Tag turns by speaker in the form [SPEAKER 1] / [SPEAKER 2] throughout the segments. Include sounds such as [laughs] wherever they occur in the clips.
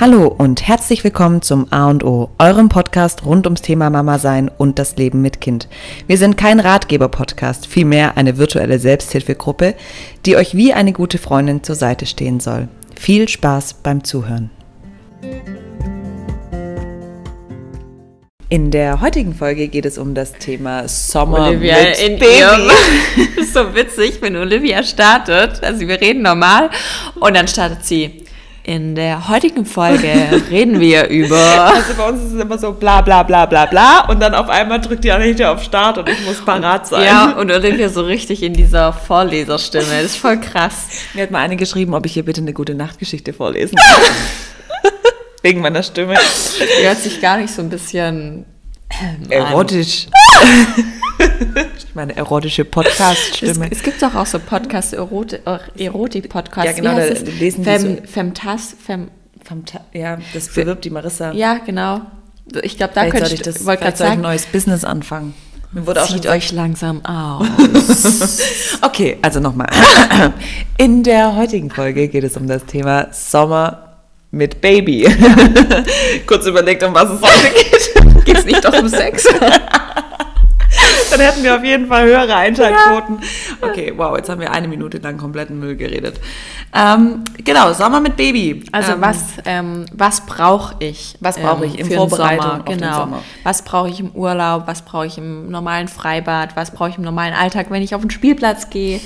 [SPEAKER 1] Hallo und herzlich willkommen zum A und O, eurem Podcast rund ums Thema Mama sein und das Leben mit Kind. Wir sind kein Ratgeber-Podcast, vielmehr eine virtuelle Selbsthilfegruppe, die euch wie eine gute Freundin zur Seite stehen soll. Viel Spaß beim Zuhören. In der heutigen Folge geht es um das Thema Sommer
[SPEAKER 2] Olivia
[SPEAKER 1] mit
[SPEAKER 2] in
[SPEAKER 1] Baby.
[SPEAKER 2] ihrem ist [laughs] [laughs] so witzig, wenn Olivia startet. Also wir reden normal und dann startet sie. In der heutigen Folge [laughs] reden wir über.
[SPEAKER 1] Also bei uns ist es immer so bla bla bla bla bla und dann auf einmal drückt die Anita auf Start und ich muss parat sein.
[SPEAKER 2] Ja, und Olivia so richtig in dieser Vorleserstimme. Das ist voll krass.
[SPEAKER 1] Mir hat mal eine geschrieben, ob ich ihr bitte eine gute Nachtgeschichte vorlesen [laughs] kann. Wegen meiner Stimme.
[SPEAKER 2] Die hört sich gar nicht so ein bisschen. Ähm,
[SPEAKER 1] Erotisch. [laughs] Meine erotische
[SPEAKER 2] Es,
[SPEAKER 1] Podcast-Stimme.
[SPEAKER 2] es gibt doch auch so Podcasts, Eroti Erotik-Podcasts.
[SPEAKER 1] Ja, genau, da
[SPEAKER 2] es?
[SPEAKER 1] lesen die
[SPEAKER 2] Fem,
[SPEAKER 1] so-
[SPEAKER 2] Femtas, Fem, Femta,
[SPEAKER 1] Ja, das bewirbt die Marissa.
[SPEAKER 2] ja, genau. Ich glaube, da
[SPEAKER 1] vielleicht
[SPEAKER 2] könnte ich,
[SPEAKER 1] ich das,
[SPEAKER 2] wollte gerade
[SPEAKER 1] ich ein
[SPEAKER 2] sagen,
[SPEAKER 1] neues Business anfangen. Mir wurde auch schon
[SPEAKER 2] zieht euch langsam aus. [laughs]
[SPEAKER 1] Okay, also nochmal. In der heutigen Folge geht es um das Thema Sommer mit Baby. [laughs] Kurz überlegt, um was es heute [laughs] geht.
[SPEAKER 2] Geht's nicht doch um Sex? [laughs]
[SPEAKER 1] Dann hätten wir auf jeden Fall höhere Einschaltquoten. [laughs] Okay, wow, jetzt haben wir eine Minute lang kompletten Müll geredet. Ähm, genau, Sommer mit Baby.
[SPEAKER 2] Also
[SPEAKER 1] ähm,
[SPEAKER 2] was, ähm, was brauche ich?
[SPEAKER 1] Was brauche ich in
[SPEAKER 2] für den
[SPEAKER 1] Vorbereitung
[SPEAKER 2] Genau. Was brauche ich im Urlaub? Was brauche ich im normalen Freibad? Was brauche ich im normalen Alltag, wenn ich auf den Spielplatz gehe?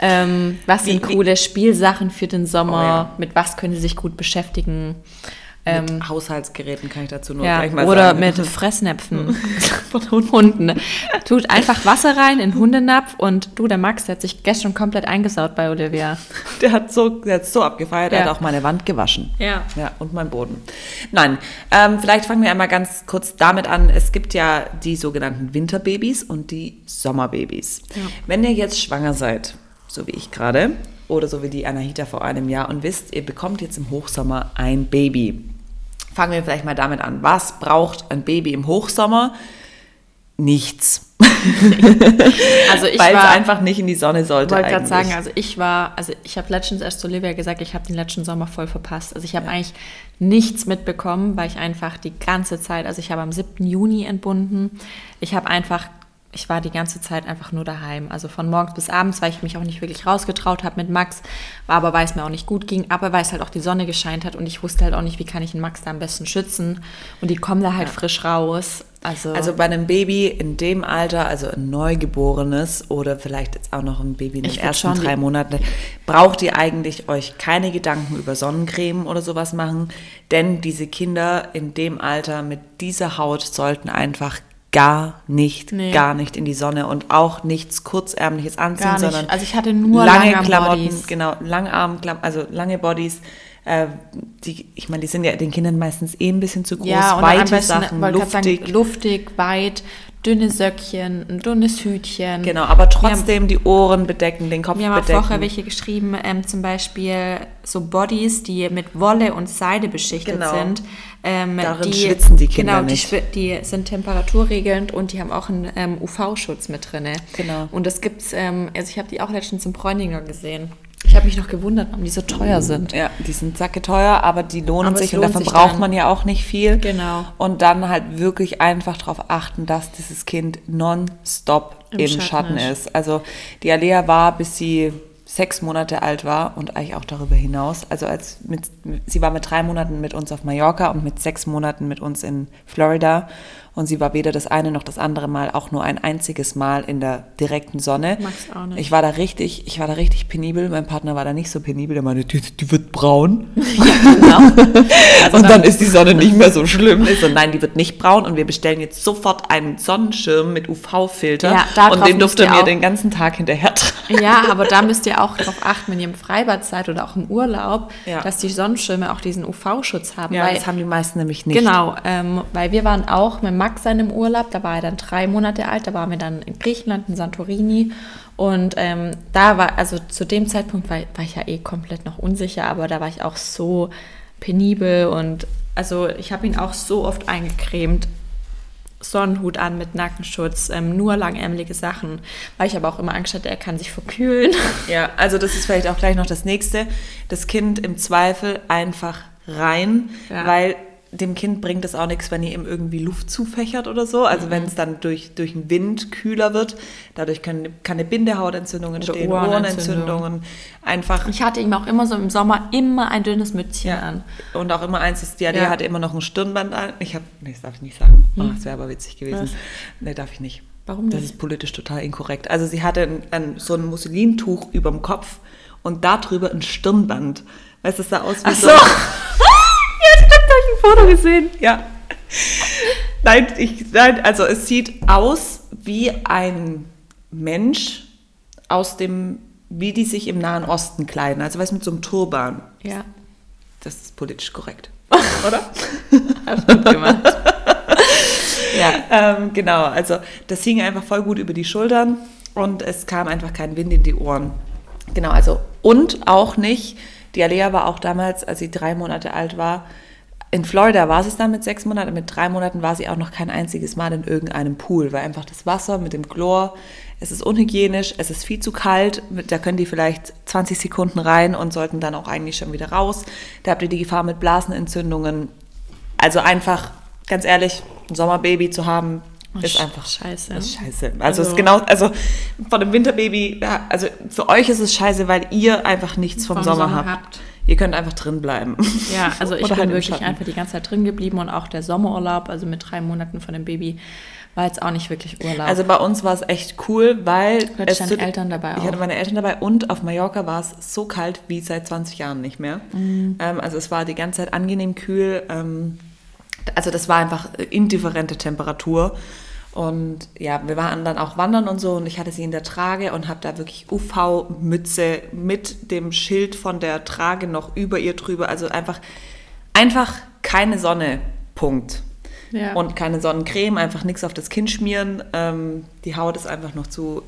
[SPEAKER 2] Ähm, was sind
[SPEAKER 1] Wie- wie-
[SPEAKER 2] coole Spielsachen für den Sommer?
[SPEAKER 1] Oh ja.
[SPEAKER 2] Mit was können Sie sich gut beschäftigen?
[SPEAKER 1] Mit Haushaltsgeräten kann ich dazu nur
[SPEAKER 2] Ja,
[SPEAKER 1] gleich mal
[SPEAKER 2] oder
[SPEAKER 1] sagen.
[SPEAKER 2] mit [laughs] Fressnäpfen [laughs] von Hunden. Tut einfach Wasser rein in den Hundenapf und du, der Max, der hat sich gestern komplett eingesaut bei Olivia. [laughs]
[SPEAKER 1] Der hat so, der hat so abgefeiert, er
[SPEAKER 2] Ja.
[SPEAKER 1] hat auch meine Wand gewaschen.
[SPEAKER 2] Ja.
[SPEAKER 1] Ja, und mein Boden. Nein, ähm, vielleicht fangen wir einmal ganz kurz damit an. Es gibt ja die sogenannten Winterbabys und die Sommerbabys.
[SPEAKER 2] Ja.
[SPEAKER 1] Wenn ihr jetzt schwanger seid, so wie ich gerade, oder so wie die Anahita vor einem Jahr und wisst, ihr bekommt jetzt im Hochsommer ein Baby. Fangen wir vielleicht mal damit an. Was braucht ein Baby im Hochsommer? Nichts. [laughs]
[SPEAKER 2] Also ich
[SPEAKER 1] Weil es
[SPEAKER 2] war
[SPEAKER 1] einfach nicht in die Sonne sollte.
[SPEAKER 2] Ich wollte gerade sagen, also ich war, also ich habe letztens erst zu Olivia gesagt, ich habe den letzten Sommer voll verpasst. Also ich habe eigentlich nichts mitbekommen, weil ich einfach die ganze Zeit, also ich habe am 7. Juni entbunden. Ich habe einfach, ich war die ganze Zeit einfach nur daheim. Also von morgens bis abends, weil ich mich auch nicht wirklich rausgetraut habe mit Max, war aber weil es mir auch nicht gut ging, aber weil es halt auch die Sonne gescheint hat und ich wusste halt auch nicht, wie kann ich den Max da am besten schützen. Und die kommen da halt frisch raus. Also,
[SPEAKER 1] Also bei einem Baby in dem Alter, also ein Neugeborenes oder vielleicht jetzt auch noch ein Baby in den ersten
[SPEAKER 2] schon
[SPEAKER 1] drei Monaten, braucht ihr eigentlich euch keine Gedanken über Sonnencreme oder sowas machen, denn diese Kinder in dem Alter mit dieser Haut sollten einfach gar nicht,
[SPEAKER 2] Nee.
[SPEAKER 1] gar nicht in die Sonne und auch nichts kurzärmliches anziehen, sondern
[SPEAKER 2] Also ich hatte nur
[SPEAKER 1] lange. Klamotten, genau, Langarm, also lange Bodies. Äh, die, ich meine, die sind ja den Kindern meistens eh ein bisschen zu groß.
[SPEAKER 2] Ja, und
[SPEAKER 1] weite
[SPEAKER 2] besten,
[SPEAKER 1] Sachen, luftig.
[SPEAKER 2] Sagen, luftig, weit, dünne Söckchen, ein dünnes Hütchen.
[SPEAKER 1] Genau, aber trotzdem die Ohren bedecken, den Kopf
[SPEAKER 2] Wir haben auch
[SPEAKER 1] bedecken.
[SPEAKER 2] vorher welche geschrieben, ähm, zum Beispiel so Bodies, die mit Wolle und Seide beschichtet
[SPEAKER 1] Genau.
[SPEAKER 2] sind. Ähm,
[SPEAKER 1] Darin schwitzen die Kinder
[SPEAKER 2] genau, die,
[SPEAKER 1] nicht.
[SPEAKER 2] schwi- die sind temperaturregelnd und die haben auch einen ähm, UV-Schutz mit drin.
[SPEAKER 1] Genau.
[SPEAKER 2] Und das gibt's, ähm, also ich habe die auch letztens im Bräuninger gesehen. Ich habe mich noch gewundert, warum die so teuer sind.
[SPEAKER 1] Ja, die sind sacke teuer, aber die lohnen
[SPEAKER 2] Aber
[SPEAKER 1] sich und davon
[SPEAKER 2] sich
[SPEAKER 1] braucht
[SPEAKER 2] dann.
[SPEAKER 1] man ja auch nicht viel.
[SPEAKER 2] Genau.
[SPEAKER 1] Und dann halt wirklich einfach darauf achten, dass dieses Kind nonstop im,
[SPEAKER 2] Im
[SPEAKER 1] Schatten,
[SPEAKER 2] Schatten
[SPEAKER 1] ist. Also die Alea war, bis sie sechs Monate alt war und eigentlich auch darüber hinaus. Also als mit, sie war mit drei Monaten mit uns auf Mallorca und mit sechs Monaten mit uns in Florida. Und sie war weder das eine noch das andere Mal auch nur ein einziges Mal in der direkten Sonne.
[SPEAKER 2] Auch nicht.
[SPEAKER 1] Ich war da richtig, ich war da richtig penibel. Mein Partner war da nicht so penibel. Der meinte, die, die wird braun. [laughs]
[SPEAKER 2] Genau. [laughs]
[SPEAKER 1] und dann ist die Sonne nicht mehr so schlimm. Ich so, nein, die wird nicht braun. Und wir bestellen jetzt sofort einen Sonnenschirm mit UV-Filter.
[SPEAKER 2] Ja,
[SPEAKER 1] und den durfte
[SPEAKER 2] ihr
[SPEAKER 1] mir den ganzen Tag hinterher tragen.
[SPEAKER 2] Ja, [laughs] aber da müsst ihr auch darauf achten, wenn ihr im Freibad seid oder auch im Urlaub,
[SPEAKER 1] Ja.
[SPEAKER 2] dass die Sonnenschirme auch diesen UV-Schutz haben.
[SPEAKER 1] Ja,
[SPEAKER 2] weil,
[SPEAKER 1] das haben die meisten nämlich nicht.
[SPEAKER 2] Genau, ähm, weil wir waren auch mit Max dann im Urlaub, da war er dann drei Monate alt, da waren wir dann in Griechenland, in Santorini. Und ähm, da war, also zu dem Zeitpunkt war, war ich ja eh komplett noch unsicher, aber da war ich auch so penibel und also ich habe ihn auch so oft eingecremt. Sonnenhut an mit Nackenschutz, ähm, nur langärmelige Sachen, weil ich aber auch immer Angst hatte, er kann sich verkühlen. [laughs]
[SPEAKER 1] Ja, also das ist vielleicht auch gleich noch das nächste. Das Kind im Zweifel einfach rein,
[SPEAKER 2] Ja.
[SPEAKER 1] weil dem Kind bringt es auch nichts, wenn ihr ihm irgendwie Luft zufächert oder so. Also wenn es dann durch, durch den Wind kühler wird, dadurch können, kann eine Bindehautentzündung entstehen,
[SPEAKER 2] Ohrenentzündung.
[SPEAKER 1] Ohrenentzündungen. Einfach
[SPEAKER 2] Ich hatte ihm auch immer so im Sommer immer ein dünnes Mützchen
[SPEAKER 1] ja.
[SPEAKER 2] an.
[SPEAKER 1] Und auch immer eins, das Diarrhea
[SPEAKER 2] Ja.
[SPEAKER 1] hatte immer noch ein Stirnband an. Ich habe, nee, das darf ich nicht sagen. Oh, das wäre aber witzig gewesen.
[SPEAKER 2] Was?
[SPEAKER 1] Nee, darf ich nicht.
[SPEAKER 2] Warum
[SPEAKER 1] Das
[SPEAKER 2] nicht?
[SPEAKER 1] ist politisch total inkorrekt. Also sie hatte ein, ein, so ein Musselintuch über dem Kopf und darüber ein Stirnband. Weißt du, es sah aus wie
[SPEAKER 2] Ach
[SPEAKER 1] so.
[SPEAKER 2] so. Foto gesehen.
[SPEAKER 1] Ja. Nein, ich, nein, also es sieht aus wie ein Mensch aus dem, wie die sich im Nahen Osten kleiden. Also weißt du, mit so einem Turban.
[SPEAKER 2] Ja,
[SPEAKER 1] Das ist politisch korrekt. [laughs] Oder?
[SPEAKER 2] hast gut gemacht. [laughs] ja.
[SPEAKER 1] ähm, genau, also das hing einfach voll gut über die Schultern und es kam einfach kein Wind in die Ohren. Genau, also und auch nicht, die Alea war auch damals, als sie drei Monate alt war, in Florida war sie es dann mit sechs Monaten, mit drei Monaten war sie auch noch kein einziges Mal in irgendeinem Pool, weil einfach das Wasser mit dem Chlor, es ist unhygienisch, es ist viel zu kalt, da können die vielleicht 20 Sekunden rein und sollten dann auch eigentlich schon wieder raus. Da habt ihr die Gefahr mit Blasenentzündungen. Also einfach, ganz ehrlich, ein Sommerbaby zu haben, ist
[SPEAKER 2] Sch-
[SPEAKER 1] einfach
[SPEAKER 2] scheiße.
[SPEAKER 1] Ist scheiße. Also,
[SPEAKER 2] Also-
[SPEAKER 1] es ist genau, also von dem Winterbaby, also für euch ist es scheiße, weil ihr einfach nichts vom,
[SPEAKER 2] Vom
[SPEAKER 1] Sommer,
[SPEAKER 2] Sommer
[SPEAKER 1] habt.
[SPEAKER 2] habt.
[SPEAKER 1] Ihr könnt einfach drin bleiben.
[SPEAKER 2] Ja, also [laughs] ich bin
[SPEAKER 1] halt
[SPEAKER 2] wirklich einfach die ganze Zeit drin geblieben und auch der Sommerurlaub, also mit drei Monaten von dem Baby, war jetzt auch nicht wirklich Urlaub.
[SPEAKER 1] Also bei uns war es echt cool, weil
[SPEAKER 2] Du
[SPEAKER 1] es
[SPEAKER 2] deine Eltern dabei
[SPEAKER 1] Ich hatte
[SPEAKER 2] auch.
[SPEAKER 1] meine Eltern dabei und auf Mallorca war es so kalt wie seit 20 Jahren nicht mehr.
[SPEAKER 2] Mhm.
[SPEAKER 1] Ähm, also es war die ganze Zeit angenehm kühl. Ähm, also das war einfach indifferente Temperatur. Und ja, wir waren dann auch wandern und so und ich hatte sie in der Trage und habe da wirklich UV-Mütze mit dem Schild von der Trage noch über ihr drüber. Also einfach, einfach keine Sonne. Punkt.
[SPEAKER 2] Ja.
[SPEAKER 1] Und keine Sonnencreme, einfach nichts auf das Kind schmieren. Ähm, die Haut ist einfach noch zu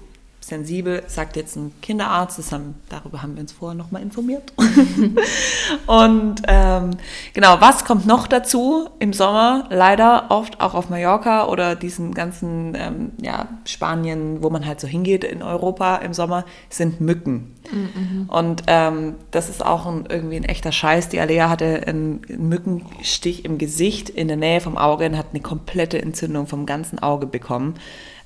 [SPEAKER 1] sensibel, sagt jetzt ein Kinderarzt. Das haben, darüber haben wir uns vorher nochmal informiert. [laughs] und ähm, genau, was kommt noch dazu im Sommer? Leider oft auch auf Mallorca oder diesen ganzen ähm, ja, Spanien, wo man halt so hingeht in Europa im Sommer, sind Mücken. Und ähm, das ist auch ein, irgendwie ein echter Scheiß. Die Alea hatte einen Mückenstich im Gesicht in der Nähe vom Auge und hat eine komplette Entzündung vom ganzen Auge bekommen.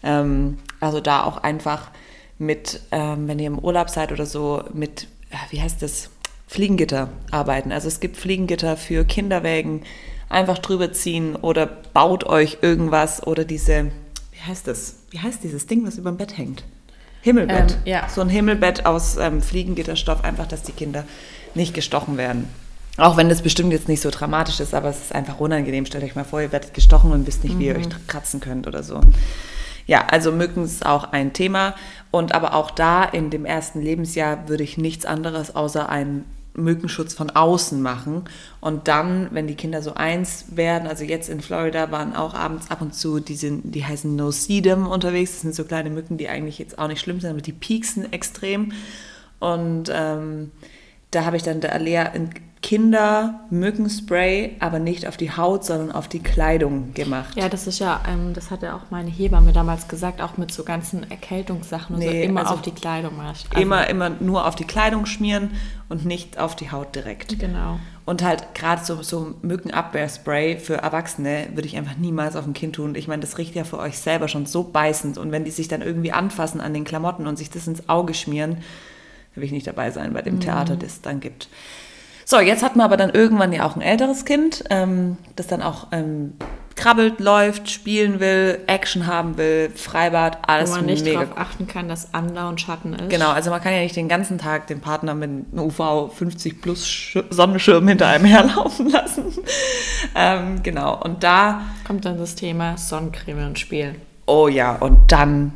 [SPEAKER 1] Ähm, also da auch einfach mit, ähm, wenn ihr im Urlaub seid oder so, mit, äh, wie heißt das, Fliegengitter arbeiten. Also es gibt Fliegengitter für Kinderwägen, einfach drüber ziehen oder baut euch irgendwas oder diese, wie heißt das, wie heißt dieses Ding, was über dem Bett hängt? Himmelbett.
[SPEAKER 2] Ähm, ja.
[SPEAKER 1] So ein Himmelbett aus ähm, Fliegengitterstoff, einfach, dass die Kinder nicht gestochen werden. Auch wenn das bestimmt jetzt nicht so dramatisch ist, aber es ist einfach unangenehm. Stellt euch mal vor, ihr werdet gestochen und wisst nicht, wie ihr euch kratzen könnt oder so. Ja, also Mücken ist auch ein Thema. Und aber auch da in dem ersten Lebensjahr würde ich nichts anderes außer einen Mückenschutz von außen machen. Und dann, wenn die Kinder so eins werden, also jetzt in Florida waren auch abends ab und zu diese, die heißen No Sedum unterwegs. Das sind so kleine Mücken, die eigentlich jetzt auch nicht schlimm sind, aber die pieksen extrem. Und ähm, da habe ich dann der Alea ein Kinder-Mückenspray, aber nicht auf die Haut, sondern auf die Kleidung gemacht.
[SPEAKER 2] Ja, das ist ja, ähm, das hat ja auch meine Hebamme damals gesagt, auch mit so ganzen Erkältungssachen und so
[SPEAKER 1] Nee,
[SPEAKER 2] immer
[SPEAKER 1] also
[SPEAKER 2] auf die Kleidung machst.
[SPEAKER 1] immer, immer nur auf die Kleidung schmieren und nicht auf die Haut direkt.
[SPEAKER 2] Genau.
[SPEAKER 1] Und halt gerade so, so Mückenabwehrspray für Erwachsene würde ich einfach niemals auf ein Kind tun. Ich meine, das riecht ja für euch selber schon so beißend. Und wenn die sich dann irgendwie anfassen an den Klamotten und sich das ins Auge schmieren, will ich nicht dabei sein bei dem Theater, das es dann gibt. So, jetzt hat man aber dann irgendwann ja auch ein älteres Kind, ähm, das dann auch ähm, krabbelt, läuft, spielen will, Action haben will, Freibad, alles
[SPEAKER 2] Wo man nicht
[SPEAKER 1] mega
[SPEAKER 2] darauf achten kann, dass andauernd Schatten ist.
[SPEAKER 1] Genau, also man kann ja nicht den ganzen Tag den Partner mit einem UV 50 plus Sch- Sonnenschirm hinter einem [laughs] herlaufen lassen. ähm, genau, und da,
[SPEAKER 2] Kommt dann das Thema Sonnencreme ins Spiel.
[SPEAKER 1] oh ja, und dann,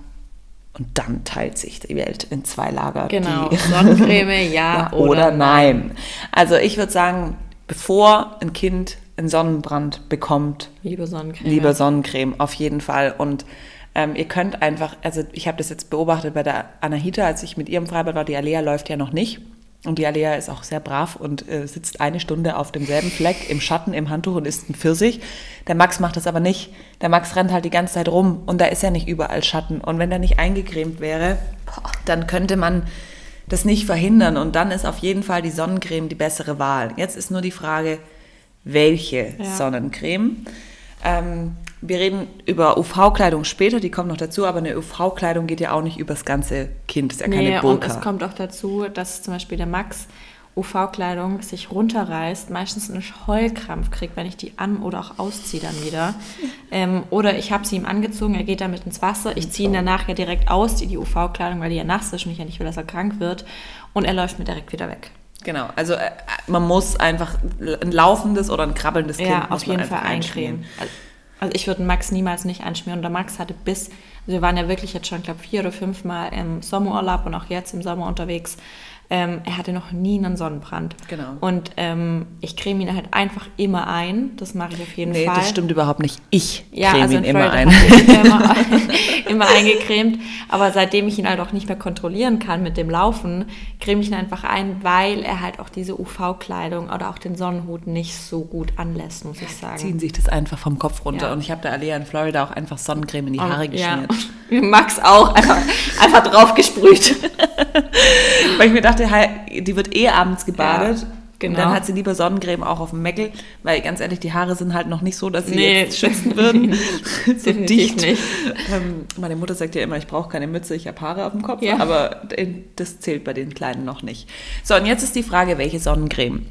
[SPEAKER 1] und dann teilt sich die Welt in zwei Lager.
[SPEAKER 2] Genau. [laughs] Sonnencreme, ja,
[SPEAKER 1] ja,
[SPEAKER 2] oder,
[SPEAKER 1] oder nein. Also ich würde sagen, bevor ein Kind einen Sonnenbrand bekommt,
[SPEAKER 2] Liebe Sonnencreme.
[SPEAKER 1] Lieber Sonnencreme, auf jeden Fall. Und ähm, ihr könnt einfach, also ich habe das jetzt beobachtet bei der Anahita, als ich mit ihrem Freibad war, die Alea läuft ja noch nicht. Und die Alea ist auch sehr brav und äh, sitzt eine Stunde auf demselben Fleck im Schatten, im Handtuch und isst ein Pfirsich. Der Max macht das aber nicht. Der Max rennt halt die ganze Zeit rum und da ist ja nicht überall Schatten. Und wenn der nicht eingecremt wäre, dann könnte man das nicht verhindern. Und dann ist auf jeden Fall die Sonnencreme die bessere Wahl. Jetzt ist nur die Frage, welche
[SPEAKER 2] Ja.
[SPEAKER 1] Sonnencreme. Ähm, wir reden über UV-Kleidung später, die kommt noch dazu, aber eine UV-Kleidung geht ja auch nicht übers ganze Kind, ist ja keine
[SPEAKER 2] Nee, und
[SPEAKER 1] Burka.
[SPEAKER 2] es kommt auch dazu, dass zum Beispiel der Max UV-Kleidung sich runterreißt, meistens einen Heulkrampf kriegt, wenn ich die an- oder auch ausziehe dann wieder. [laughs] Ähm, oder ich habe sie ihm angezogen, er geht damit ins Wasser, ich ziehe ihn danach ja direkt aus, die, die UV-Kleidung, weil die ja nass ist und ich ja nicht will, dass er krank wird. Und er läuft mir direkt wieder weg.
[SPEAKER 1] Genau, also äh, man muss einfach ein laufendes oder ein krabbelndes Kind
[SPEAKER 2] Ja, auf jeden Fall
[SPEAKER 1] einfach
[SPEAKER 2] eincremen. Also- ich würde Max niemals nicht einschmieren. Der Max hatte bis, also wir waren ja wirklich jetzt schon, glaube vier oder fünf Mal im Sommerurlaub und auch jetzt im Sommer unterwegs. Ähm, er hatte noch nie einen Sonnenbrand.
[SPEAKER 1] Genau.
[SPEAKER 2] Und ähm, ich creme ihn halt einfach immer ein. Das mache ich auf jeden
[SPEAKER 1] Nee,
[SPEAKER 2] Fall.
[SPEAKER 1] das stimmt überhaupt nicht. Ich
[SPEAKER 2] Ja,
[SPEAKER 1] creme
[SPEAKER 2] also
[SPEAKER 1] ihn immer ein.
[SPEAKER 2] habe ich ihn immer, [laughs] [laughs] immer eingecremt. Aber seitdem ich ihn halt auch nicht mehr kontrollieren kann mit dem Laufen, creme ich ihn einfach ein, weil er halt auch diese UV-Kleidung oder auch den Sonnenhut nicht so gut anlässt, muss ich sagen.
[SPEAKER 1] Ziehen sich das einfach vom Kopf runter.
[SPEAKER 2] Ja.
[SPEAKER 1] Und ich habe da Alea in Florida auch einfach Sonnencreme in die Haare
[SPEAKER 2] ja.
[SPEAKER 1] geschmiert. [laughs]
[SPEAKER 2] Max auch, einfach, einfach drauf gesprüht.
[SPEAKER 1] Weil ich mir dachte, die wird eh abends gebadet.
[SPEAKER 2] Ja, genau.
[SPEAKER 1] Und dann hat sie lieber Sonnencreme auch auf dem Meckel, weil ganz ehrlich, die Haare sind halt noch nicht so, dass sie
[SPEAKER 2] Nee.
[SPEAKER 1] jetzt schützen würden. [laughs] so dicht.
[SPEAKER 2] nicht.
[SPEAKER 1] Ähm, meine Mutter sagt ja immer, ich brauche keine Mütze, ich habe Haare auf dem Kopf,
[SPEAKER 2] Ja.
[SPEAKER 1] aber das zählt bei den Kleinen noch nicht. So, und jetzt ist die Frage, welche Sonnencreme?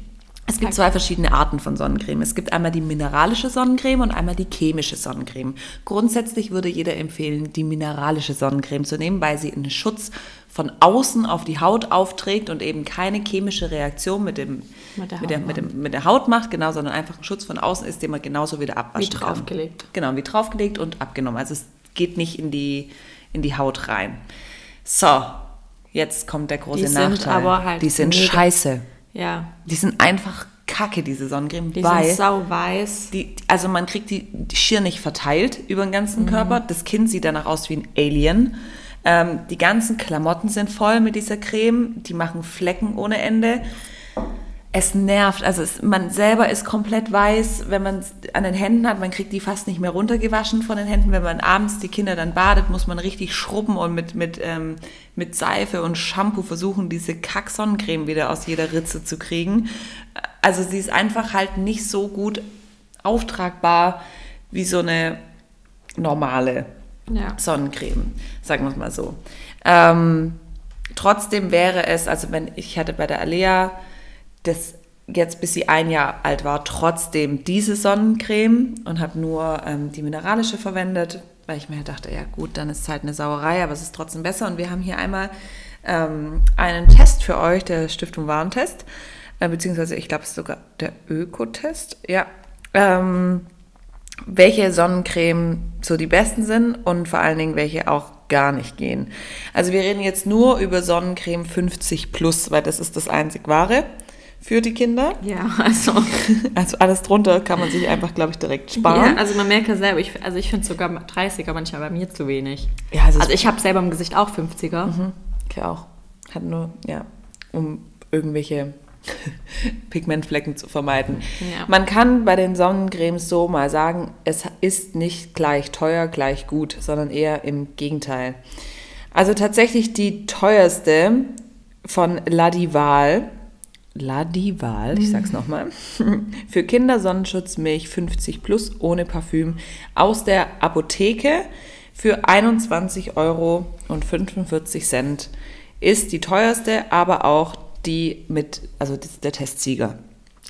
[SPEAKER 1] Es gibt zwei verschiedene Arten von Sonnencreme. Es gibt einmal die mineralische Sonnencreme und einmal die chemische Sonnencreme. Grundsätzlich würde jeder empfehlen, die mineralische Sonnencreme zu nehmen, weil sie einen Schutz von außen auf die Haut aufträgt und eben keine chemische Reaktion mit, dem,
[SPEAKER 2] Mit der
[SPEAKER 1] mit, der,
[SPEAKER 2] Haut
[SPEAKER 1] mit, dem, mit der Haut macht, genau, sondern einfach ein Schutz von außen ist, den man genauso wieder abwaschen
[SPEAKER 2] Wie
[SPEAKER 1] kann.
[SPEAKER 2] draufgelegt.
[SPEAKER 1] Genau, wie draufgelegt und abgenommen. Also es geht nicht in die, in die Haut rein. So, jetzt kommt der große
[SPEAKER 2] Die sind
[SPEAKER 1] Nachteil.
[SPEAKER 2] aber halt
[SPEAKER 1] die sind
[SPEAKER 2] mega-
[SPEAKER 1] scheiße.
[SPEAKER 2] Ja,
[SPEAKER 1] Die sind einfach kacke, diese Sonnencreme,
[SPEAKER 2] die
[SPEAKER 1] weil
[SPEAKER 2] sind sauweiß.
[SPEAKER 1] die, also man kriegt die, die schier nicht verteilt über den ganzen
[SPEAKER 2] Mhm.
[SPEAKER 1] Körper. Das Kind sieht danach aus wie ein Alien. Ähm, die ganzen Klamotten sind voll mit dieser Creme. Die machen Flecken ohne Ende. Es nervt. Also es, man selber ist komplett weiß, wenn man es an den Händen hat. Man kriegt die fast nicht mehr runtergewaschen von den Händen. Wenn man abends die Kinder dann badet, muss man richtig schrubben und mit, mit, ähm, mit Seife und Shampoo versuchen, diese Kack-Sonnencreme wieder aus jeder Ritze zu kriegen. Also sie ist einfach halt nicht so gut auftragbar wie so eine normale
[SPEAKER 2] Ja.
[SPEAKER 1] Sonnencreme, sagen wir es mal so. Ähm, trotzdem wäre es, also wenn ich hatte bei der Alea das jetzt bis sie ein Jahr alt war, trotzdem diese Sonnencreme und habe nur ähm, die mineralische verwendet, weil ich mir dachte, ja gut, dann ist es halt eine Sauerei, aber es ist trotzdem besser. Und wir haben hier einmal ähm, einen Test für euch, der Stiftung Warentest, äh, beziehungsweise ich glaube, es ist sogar der Ökotest, ja. Ähm, welche Sonnencreme so die besten sind und vor allen Dingen welche auch gar nicht gehen. Also wir reden jetzt nur über Sonnencreme 50 plus, weil das ist das einzig wahre für die Kinder.
[SPEAKER 2] Ja, also. [laughs]
[SPEAKER 1] Also alles drunter kann man sich einfach, glaube ich, direkt sparen.
[SPEAKER 2] Ja, also man merkt ja selber, ich, also ich finde sogar 30er manchmal bei mir zu wenig.
[SPEAKER 1] Ja, also,
[SPEAKER 2] Also ich habe selber im Gesicht auch 50er.
[SPEAKER 1] ich auch. Hat nur, ja, um irgendwelche [laughs] Pigmentflecken zu vermeiden.
[SPEAKER 2] Ja.
[SPEAKER 1] Man kann bei den Sonnencremes so mal sagen, es ist nicht gleich teuer, gleich gut, sondern eher im Gegenteil. Also tatsächlich die teuerste von Ladival, Ladival, ich sag's [laughs] nochmal, [laughs] für Kinder Sonnenschutzmilch 50 plus ohne Parfüm aus der Apotheke für 21,45 Euro ist die teuerste, aber auch die mit, also der Testsieger.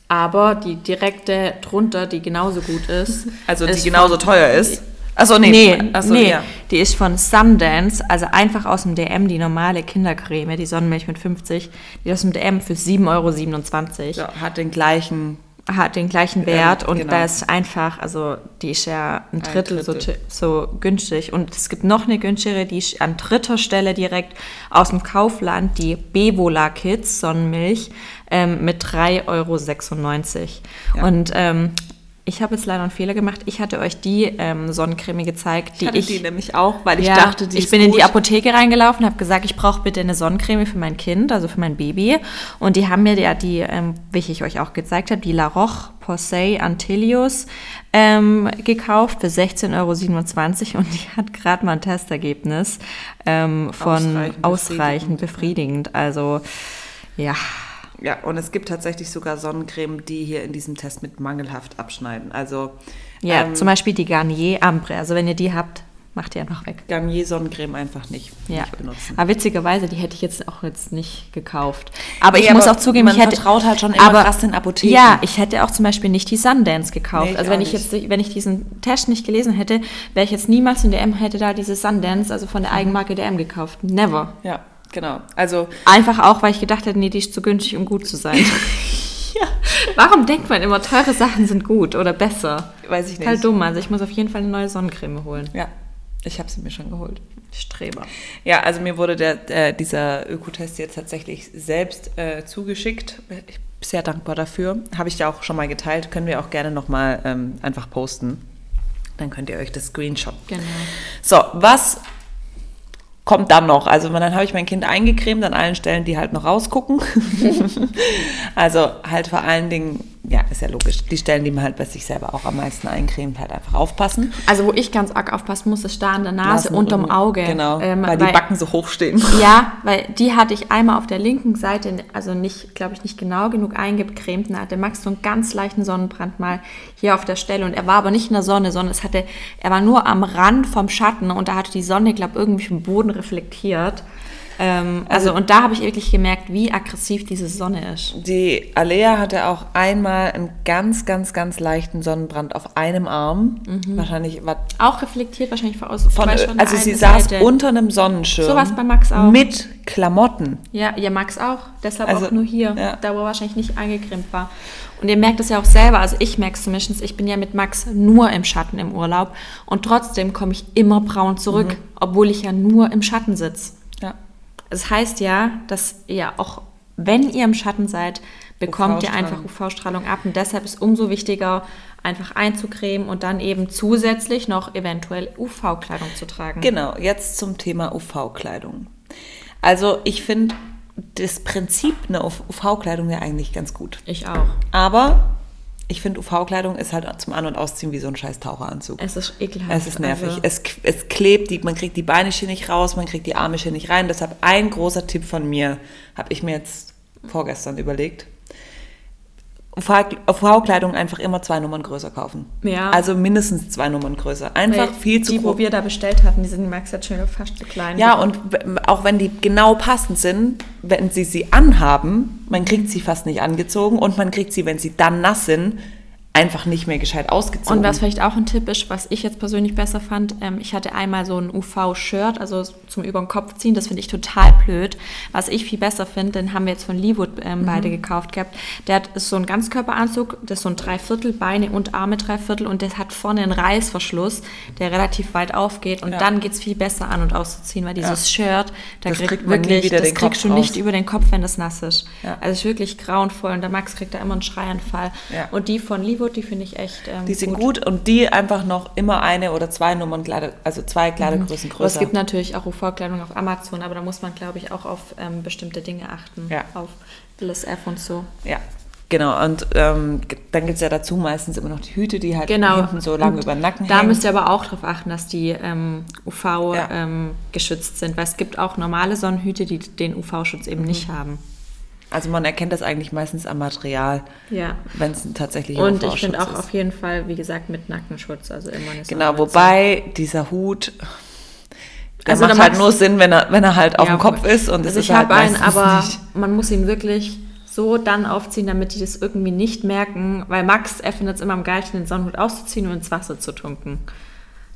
[SPEAKER 2] Aber die direkte drunter, die genauso gut ist. [laughs]
[SPEAKER 1] Also die
[SPEAKER 2] ist
[SPEAKER 1] genauso teuer ist. Achso, nee.
[SPEAKER 2] Nee,
[SPEAKER 1] Achso,
[SPEAKER 2] nee
[SPEAKER 1] ja.
[SPEAKER 2] die ist von Sundance, also einfach aus dem DM, die normale Kindercreme, die Sonnenmilch mit 50, die ist aus dem DM für 7,27 Euro.
[SPEAKER 1] Ja, hat den gleichen.
[SPEAKER 2] Hat den gleichen Wert und
[SPEAKER 1] genau.
[SPEAKER 2] da ist einfach, also die ist ja ein Drittel, So,
[SPEAKER 1] Drittel.
[SPEAKER 2] ti- so günstig. Und es gibt noch eine günstigere, die ist an dritter Stelle direkt aus dem Kaufland, die Bevola Kids Sonnenmilch ähm, mit 3,96 Euro.
[SPEAKER 1] Ja.
[SPEAKER 2] Und ähm, ich habe jetzt leider einen Fehler gemacht. Ich hatte euch die ähm, Sonnencreme gezeigt, die
[SPEAKER 1] Ich hatte
[SPEAKER 2] ich
[SPEAKER 1] die nämlich auch, weil ich
[SPEAKER 2] ja,
[SPEAKER 1] dachte, die
[SPEAKER 2] ich bin in die
[SPEAKER 1] gut.
[SPEAKER 2] Apotheke reingelaufen, habe gesagt, ich brauche bitte eine Sonnencreme für mein Kind, also für mein Baby. Und die haben mir ja die, ähm, wie ich euch auch gezeigt habe, die La Roche Posay Antillius ähm, gekauft für 16,27 Euro und die hat gerade mal ein Testergebnis ähm, von
[SPEAKER 1] Ausreichend
[SPEAKER 2] ausreichend, befriedigend. Also ja,
[SPEAKER 1] Ja, und es gibt tatsächlich sogar Sonnencreme, die hier in diesem Test mit mangelhaft abschneiden. Also
[SPEAKER 2] Ja,
[SPEAKER 1] ähm,
[SPEAKER 2] zum Beispiel die Garnier Ambre. Also wenn ihr die habt, macht die einfach weg.
[SPEAKER 1] Garnier Sonnencreme einfach nicht,
[SPEAKER 2] Ja.
[SPEAKER 1] nicht benutzen.
[SPEAKER 2] Aber witzigerweise, die hätte ich jetzt auch jetzt nicht gekauft. Aber
[SPEAKER 1] Nee,
[SPEAKER 2] ich muss
[SPEAKER 1] aber
[SPEAKER 2] auch zugeben,
[SPEAKER 1] man
[SPEAKER 2] ich hätte
[SPEAKER 1] vertraut halt schon immer krass den Apotheken.
[SPEAKER 2] Ja, ich hätte auch zum Beispiel nicht die Sundance gekauft.
[SPEAKER 1] Nee,
[SPEAKER 2] also wenn ich jetzt, wenn ich diesen Test nicht gelesen hätte, wäre ich jetzt niemals in DM hätte da diese Sundance, also von der Eigenmarke DM gekauft. Never.
[SPEAKER 1] Ja, genau. Also
[SPEAKER 2] Einfach auch, weil ich gedacht hätte, nee, die ist zu günstig, um gut zu sein. [laughs] Warum denkt man immer, teure Sachen sind gut oder besser?
[SPEAKER 1] weiß ich nicht.
[SPEAKER 2] Total dumm. Also ich muss auf jeden Fall eine neue Sonnencreme holen.
[SPEAKER 1] Ja, ich habe sie mir schon geholt.
[SPEAKER 2] Streber.
[SPEAKER 1] Ja, also mir wurde der, äh, dieser Ökotest jetzt tatsächlich selbst äh, zugeschickt. Ich bin sehr dankbar dafür. Habe ich ja auch schon mal geteilt. Können wir auch gerne nochmal ähm, einfach posten. Dann könnt ihr euch das Screenshot.
[SPEAKER 2] Genau.
[SPEAKER 1] So, was kommt dann noch? Also dann habe ich mein Kind eingecremt an allen Stellen, die halt noch rausgucken. [laughs] also halt vor allen Dingen, ja, ist ja logisch, die Stellen, die man halt bei sich selber auch am meisten eincremt, halt einfach aufpassen.
[SPEAKER 2] Also wo ich ganz arg aufpassen muss, ist da an der Nase,
[SPEAKER 1] Nasen-
[SPEAKER 2] unterm Auge.
[SPEAKER 1] Genau,
[SPEAKER 2] Ähm,
[SPEAKER 1] weil die Backen so hoch stehen.
[SPEAKER 2] Ja, weil die hatte ich einmal auf der linken Seite, also nicht, glaube ich, nicht genau genug eingecremt. Da hatte Max so einen ganz leichten Sonnenbrand mal hier auf der Stelle. Und er war aber nicht in der Sonne, sondern es hatte, er war nur am Rand vom Schatten und da hatte die Sonne, glaube ich, irgendwie vom Boden reflektiert. Ähm, also, und da habe ich wirklich gemerkt, wie aggressiv diese Sonne ist.
[SPEAKER 1] Die Alea hatte auch einmal einen ganz, ganz, ganz leichten Sonnenbrand auf einem Arm. Wahrscheinlich war
[SPEAKER 2] Auch reflektiert wahrscheinlich von außen.
[SPEAKER 1] von,
[SPEAKER 2] weil schon
[SPEAKER 1] also sie saß
[SPEAKER 2] Seite-
[SPEAKER 1] unter einem Sonnenschirm.
[SPEAKER 2] So war's bei Max auch.
[SPEAKER 1] Mit Klamotten.
[SPEAKER 2] Ja, ja, Max auch. Deshalb
[SPEAKER 1] Also,
[SPEAKER 2] auch nur hier,
[SPEAKER 1] ja.
[SPEAKER 2] da wo er wahrscheinlich nicht eingecremt war. Und ihr merkt es ja auch selber, also ich merke es zumindest, ich bin ja mit Max nur im Schatten im Urlaub und trotzdem komme ich immer braun zurück,
[SPEAKER 1] Mhm.
[SPEAKER 2] obwohl ich ja nur im Schatten sitze. Das heißt ja, dass ihr auch, wenn ihr im Schatten seid, bekommt ihr einfach UV-Strahlung ab und deshalb ist umso wichtiger, einfach einzucremen und dann eben zusätzlich noch eventuell UV-Kleidung zu tragen.
[SPEAKER 1] Genau, jetzt zum Thema UV-Kleidung. Also ich finde das Prinzip einer UV-Kleidung ja eigentlich ganz gut.
[SPEAKER 2] Ich auch.
[SPEAKER 1] Aber ich finde UV-Kleidung ist halt zum An- und Ausziehen wie so ein scheiß Taucheranzug.
[SPEAKER 2] Es ist ekelhaft.
[SPEAKER 1] Es ist nervig.
[SPEAKER 2] Also-
[SPEAKER 1] es, es klebt, die, man kriegt die Beine hier nicht raus, man kriegt die Arme hier nicht rein. Deshalb ein großer Tipp von mir, habe ich mir jetzt vorgestern überlegt. UV-Kleidung einfach immer zwei Nummern größer kaufen.
[SPEAKER 2] Ja.
[SPEAKER 1] Also mindestens zwei Nummern größer. Einfach
[SPEAKER 2] Weil
[SPEAKER 1] viel zu
[SPEAKER 2] Die,
[SPEAKER 1] groß.
[SPEAKER 2] wo wir da bestellt hatten, die sind Max jetzt schon fast zu klein.
[SPEAKER 1] Ja, und auch wenn die genau passend sind, wenn sie sie anhaben, man kriegt sie fast nicht angezogen und man kriegt sie, wenn sie dann nass sind, einfach nicht mehr gescheit ausgezogen.
[SPEAKER 2] Und was vielleicht auch ein Tipp ist, was ich jetzt persönlich besser fand, ähm, ich hatte einmal so ein UV-Shirt, also zum über den Kopf ziehen, das finde ich total blöd. Was ich viel besser finde, den haben wir jetzt von Leewood ähm, beide gekauft gehabt. Der hat ist so ein Ganzkörperanzug, das ist so ein Dreiviertel, Beine und Arme Dreiviertel und der hat vorne einen Reißverschluss, der relativ weit aufgeht und
[SPEAKER 1] Ja.
[SPEAKER 2] dann geht es viel besser an und auszuziehen, weil dieses Shirt, da
[SPEAKER 1] Das
[SPEAKER 2] kriegt,
[SPEAKER 1] kriegt man
[SPEAKER 2] wirklich, das
[SPEAKER 1] den Kopf
[SPEAKER 2] kriegst du nicht
[SPEAKER 1] raus.
[SPEAKER 2] über den Kopf, wenn das nass ist.
[SPEAKER 1] Ja.
[SPEAKER 2] Also es ist wirklich grauenvoll und der Max kriegt da immer einen Schreianfall.
[SPEAKER 1] Ja.
[SPEAKER 2] Und die von Leewood, die finde ich echt ähm,
[SPEAKER 1] die sind gut. und die einfach noch immer eine oder zwei Nummern, Kleide, also zwei Kleidergrößen
[SPEAKER 2] Aber es
[SPEAKER 1] größer.
[SPEAKER 2] gibt natürlich auch UV-Kleidung auf Amazon, aber da muss man, glaube ich, auch auf ähm, bestimmte Dinge achten.
[SPEAKER 1] Ja.
[SPEAKER 2] Auf LSF und so.
[SPEAKER 1] ja, genau. Und ähm, dann gibt es ja dazu meistens immer noch die Hüte, die halt
[SPEAKER 2] Genau.
[SPEAKER 1] hinten so lang
[SPEAKER 2] Und
[SPEAKER 1] über den Nacken
[SPEAKER 2] Da
[SPEAKER 1] hängen.
[SPEAKER 2] müsst ihr aber auch darauf achten, dass die ähm, UV
[SPEAKER 1] Ja.
[SPEAKER 2] ähm, geschützt sind, weil es gibt auch normale Sonnenhüte, die den UV-Schutz eben
[SPEAKER 1] Mhm.
[SPEAKER 2] nicht haben.
[SPEAKER 1] Also man erkennt das eigentlich meistens am Material,
[SPEAKER 2] Ja.
[SPEAKER 1] wenn es tatsächlich
[SPEAKER 2] Und ich finde auch auf jeden Fall, wie gesagt, mit Nackenschutz, also immer eine
[SPEAKER 1] Genau, wobei dieser Hut, der
[SPEAKER 2] Also
[SPEAKER 1] macht halt nur Sinn, wenn er, wenn er halt auf
[SPEAKER 2] Ja,
[SPEAKER 1] dem Kopf
[SPEAKER 2] voll.
[SPEAKER 1] ist und
[SPEAKER 2] also
[SPEAKER 1] ist
[SPEAKER 2] ich
[SPEAKER 1] halt
[SPEAKER 2] habe einen,
[SPEAKER 1] meistens
[SPEAKER 2] aber
[SPEAKER 1] nicht.
[SPEAKER 2] man muss ihn wirklich so dann aufziehen, damit die das irgendwie nicht merken, weil Max, er findet es immer am geilsten, den Sonnenhut auszuziehen und ins Wasser zu tunken.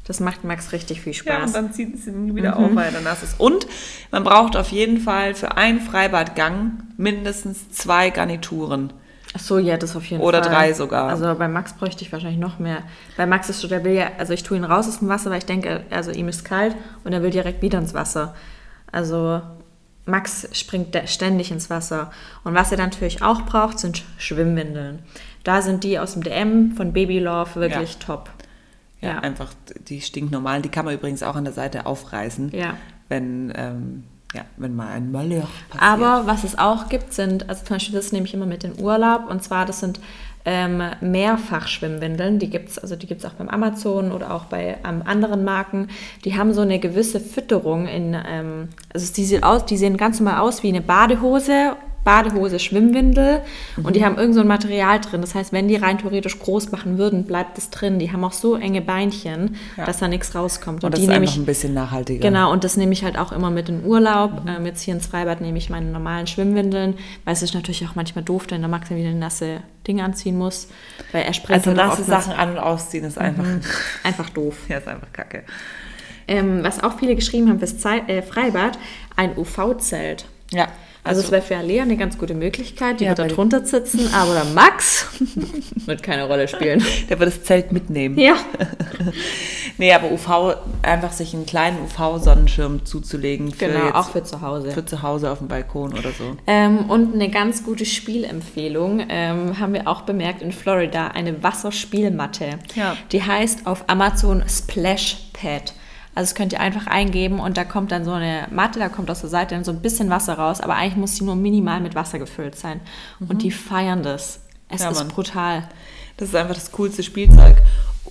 [SPEAKER 2] Das macht Max richtig viel
[SPEAKER 1] Ja, und
[SPEAKER 2] Spaß.
[SPEAKER 1] dann zieht es ihn wieder auf, weil er nass ist. Und man braucht auf jeden Fall für einen Freibadgang mindestens zwei Garnituren.
[SPEAKER 2] Ach so, ja, das auf jeden
[SPEAKER 1] Oder
[SPEAKER 2] Fall.
[SPEAKER 1] drei sogar.
[SPEAKER 2] Also bei Max bräuchte ich wahrscheinlich noch mehr. Bei Max ist so, der will ja, also ich tue ihn raus aus dem Wasser, weil ich denke, also ihm ist kalt und er will direkt wieder ins Wasser. Also Max springt ständig ins Wasser. Und was er dann natürlich auch braucht, sind Sch- Schwimmwindeln. Da sind die aus dem DM von Baby Love wirklich
[SPEAKER 1] Ja.
[SPEAKER 2] top.
[SPEAKER 1] Ja, einfach die stinknormalen. Die kann man übrigens auch an der Seite aufreißen,
[SPEAKER 2] Ja.
[SPEAKER 1] wenn, ähm, ja, wenn mal ein Malheur passiert.
[SPEAKER 2] Aber was es auch gibt, sind, also zum Beispiel das nehme ich immer mit in Urlaub und zwar das sind ähm, Mehrfachschwimmwindeln, die gibt es, also die auch beim Amazon oder auch bei ähm, anderen Marken. Die haben so eine gewisse Fütterung in, ähm, also die, sieht aus, die sehen ganz normal aus wie eine Badehose Badehose, Schwimmwindel und die haben irgend so ein Material drin. Das heißt, wenn die rein theoretisch groß machen würden, bleibt es drin. Die haben auch so enge Beinchen,
[SPEAKER 1] Ja.
[SPEAKER 2] dass da nichts rauskommt.
[SPEAKER 1] Und das
[SPEAKER 2] die
[SPEAKER 1] ist einfach
[SPEAKER 2] ich
[SPEAKER 1] ein bisschen nachhaltiger.
[SPEAKER 2] Genau, und das nehme ich halt auch immer mit in Urlaub.
[SPEAKER 1] Mhm.
[SPEAKER 2] Ähm, jetzt hier ins Freibad nehme ich meine normalen Schwimmwindeln, weil es ist natürlich auch manchmal doof, wenn der Max dann wieder nasse Ding anziehen muss, weil er springt
[SPEAKER 1] Also nasse Sachen an- und ausziehen ist einfach, [laughs]
[SPEAKER 2] einfach doof.
[SPEAKER 1] ja, ist einfach kacke.
[SPEAKER 2] Ähm, was auch viele geschrieben haben fürs Zei äh, Freibad, ein UV-Zelt.
[SPEAKER 1] Ja,
[SPEAKER 2] Also es wäre für Alea eine ganz gute Möglichkeit, die
[SPEAKER 1] Ja,
[SPEAKER 2] wird da drunter sitzen, aber der Max [laughs] wird keine Rolle spielen. [laughs]
[SPEAKER 1] der wird das Zelt mitnehmen.
[SPEAKER 2] Ja. [laughs]
[SPEAKER 1] Nee, aber UV, einfach sich einen kleinen UV-Sonnenschirm zuzulegen. Für
[SPEAKER 2] Genau,
[SPEAKER 1] jetzt,
[SPEAKER 2] auch für zu Hause.
[SPEAKER 1] für zu Hause auf dem Balkon oder so.
[SPEAKER 2] Ähm, und eine ganz gute Spielempfehlung ähm, haben wir auch bemerkt in Florida, eine Wasserspielmatte.
[SPEAKER 1] Ja.
[SPEAKER 2] Die heißt auf Amazon Splash Pad. Also das könnt ihr einfach eingeben und da kommt dann so eine Matte, da kommt aus der Seite dann so ein bisschen Wasser raus, aber eigentlich muss sie nur minimal mit Wasser gefüllt sein. Und die feiern das. Es
[SPEAKER 1] Mhm. Ja,
[SPEAKER 2] ist
[SPEAKER 1] Mann.
[SPEAKER 2] brutal.
[SPEAKER 1] Das ist einfach das coolste Spielzeug.